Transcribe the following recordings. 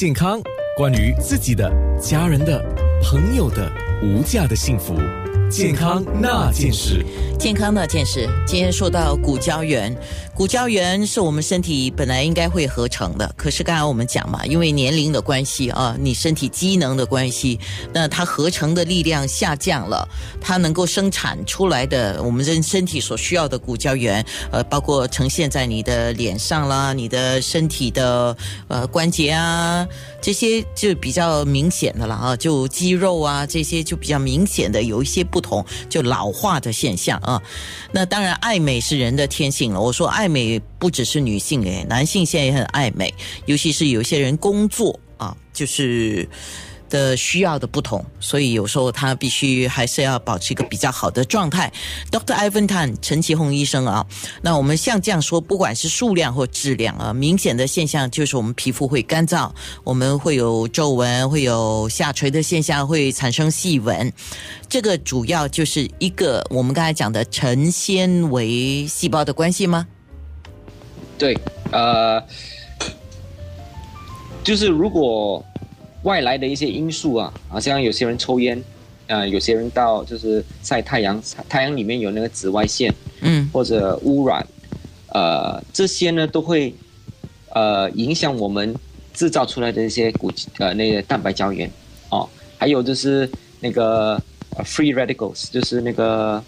健康，关于自己的、家人的、朋友的无价的幸福，健康那件事。健康那件事，今天说到骨胶原，骨胶原是我们身体本来应该会合成的，可是刚才我们讲嘛，因为年龄的关系啊，你身体机能的关系，那它合成的力量下降了，它能够生产出来的我们人身体所需要的骨胶原，呃，包括呈现在你的脸上啦，你的身体的呃关节啊，这些就比较明显的了啊，就肌肉啊这些就比较明显的有一些不同，就老化的现象啊。那当然，爱美是人的天性了。我说爱美不只是女性诶，男性现在也很爱美，尤其是有些人工作啊，就是的需要的不同，所以有时候他必须还是要保持一个比较好的状态。Dr. Ivan Tan 陈其红医生啊，那我们像这样说，不管是数量或质量啊，明显的现象就是我们皮肤会干燥，我们会有皱纹，会有下垂的现象，会产生细纹。这个主要就是一个我们刚才讲的成纤维细胞的关系吗？对，呃，就是如果外来的一些因素啊，好像有些人抽烟，呃，有些人到就是晒太阳，太阳里面有那个紫外线，嗯，或者污染，呃，这些呢都会呃影响我们制造出来的一些骨呃那个蛋白胶原哦，还有就是那个 free radicals，就是那个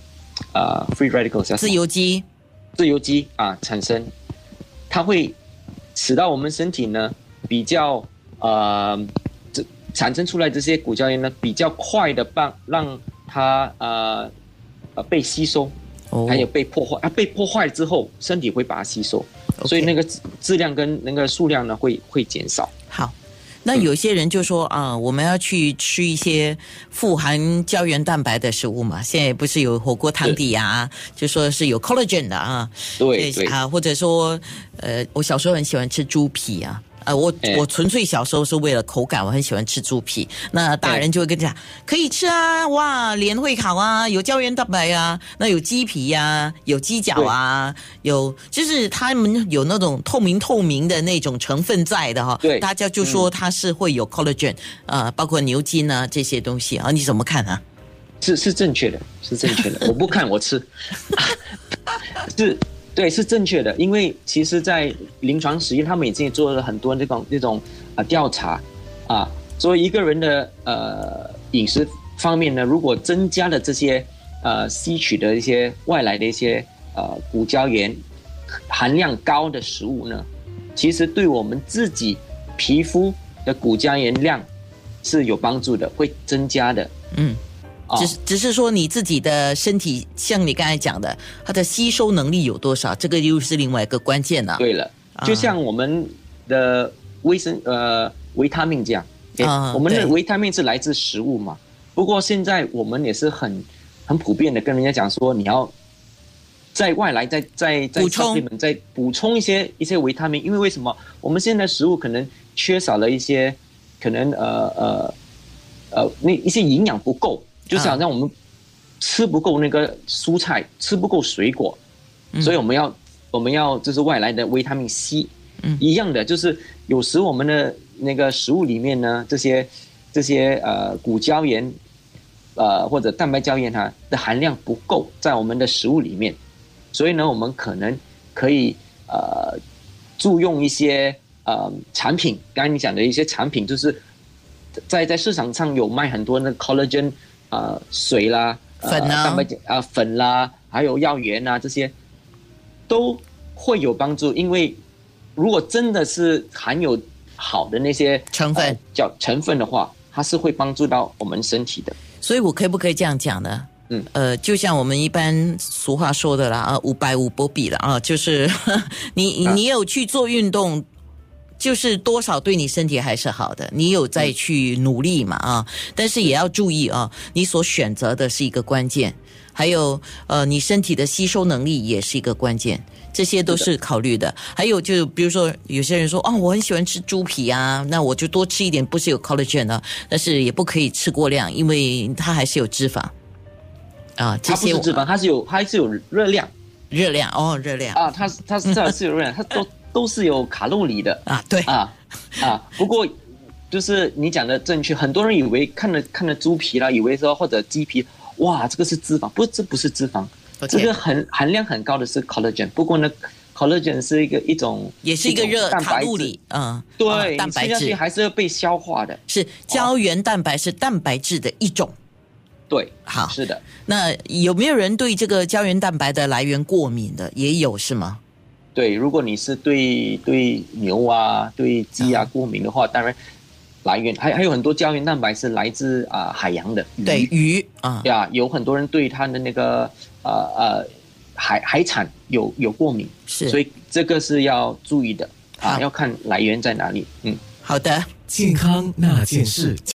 呃 free radicals 自由基，自由基啊产生，它会使到我们身体呢比较呃这产生出来这些骨胶原呢比较快的帮让它呃呃被吸收，哦还有被破坏，啊被破坏之后身体会把它吸收所以那个质质量跟那个数量呢会会减少。好。那有些人就说啊，我们要去吃一些富含胶原蛋白的食物嘛。现在不是有火锅汤底啊，就说是有 collagen 的啊，对对啊，或者说，呃，我小时候很喜欢吃猪皮啊。呃，我哎我纯粹小时候是为了口感，我很喜欢吃猪皮。那大人就会跟你讲，可以吃啊，哇，脸会好啊，有胶原蛋白啊，那有鸡皮呀、有鸡脚啊，有就是他们有那种透明透明的那种成分在的哈。对大家就说它是会有 collagen，呃，包括牛筋啊这些东西啊，你怎么看啊？是是正确的，是正确的。我不看，我吃，是，对，是正确的。因为其实，在临床实验，他们已经做了很多那种那种啊调查啊，所以一个人的呃饮食方面呢，如果增加了这些呃吸取的一些外来的一些呃骨胶原含量高的食物呢，其实对我们自己皮肤的骨胶原量是有帮助的，会增加的。嗯。啊只是只是说你自己的身体，像你刚才讲的，它的吸收能力有多少，这个又是另外一个关键了。对了，就像我们的维生呃维他命这样，对啊我们的维他命是来自食物嘛。不过现在我们也是很很普遍的跟人家讲说，你要在外来再再再补充再补充一些一些维他命，因为为什么我们现在食物可能缺少了一些可能呃呃呃那一些营养不够，就是好像我们吃不够那个蔬菜，吃不够水果，所以我们要我们要就是外来的维他命 C，嗯。一样的，就是有时我们的那个食物里面呢，这些这些呃骨胶原，呃或者蛋白胶原它的含量不够在我们的食物里面，所以呢，我们可能可以呃注用一些呃产品，刚才你讲的一些产品，就是在在市场上有卖很多那个 collagen 呃水啦、呃粉啊蛋白质啊、粉啦，还有药源啊这些，都会有帮助。因为如果真的是含有好的那些成分呃叫成分的话，它是会帮助到我们身体的。所以我可不可以这样讲呢？嗯，呃，就像我们一般俗话说的啦，啊，五百五波比了啊，就是 你啊你有去做运动，就是多少对你身体还是好的，你有在去努力嘛啊，但是也要注意啊，你所选择的是一个关键，还有呃，你身体的吸收能力也是一个关键。这些都是考虑的，还有就比如说，有些人说啊、我很喜欢吃猪皮啊，那我就多吃一点，不是有 collagen 啊，但是也不可以吃过量，因为它还是有脂肪。啊，这它不些是脂肪，它是有它是有热量。热量哦，热量。啊，它是它是它是有热量，它都都是有卡路里的。啊，对，啊啊！不过就是你讲的正确，很多人以为看了看了猪皮啦，以为说或者鸡皮，哇，这个是脂肪，不，这不是脂肪，这个含含量很高的是 collagen。不过呢，collagen 是一个一种也是一个热蛋白卡路里，，嗯，对，啊蛋白质还是要被消化的，是胶原蛋白是蛋白质的一种。对，好是的。那有没有人对这个胶原蛋白的来源过敏的？也有是吗？对，如果你是对对牛啊、对鸡啊嗯过敏的话，当然来源还还有很多胶原蛋白是来自啊、海洋的鱼对，鱼啊，呀，有很多人对它的那个呃呃海海产有有过敏，是，所以这个是要注意的啊，要看来源在哪里。嗯。好的。健康那件事。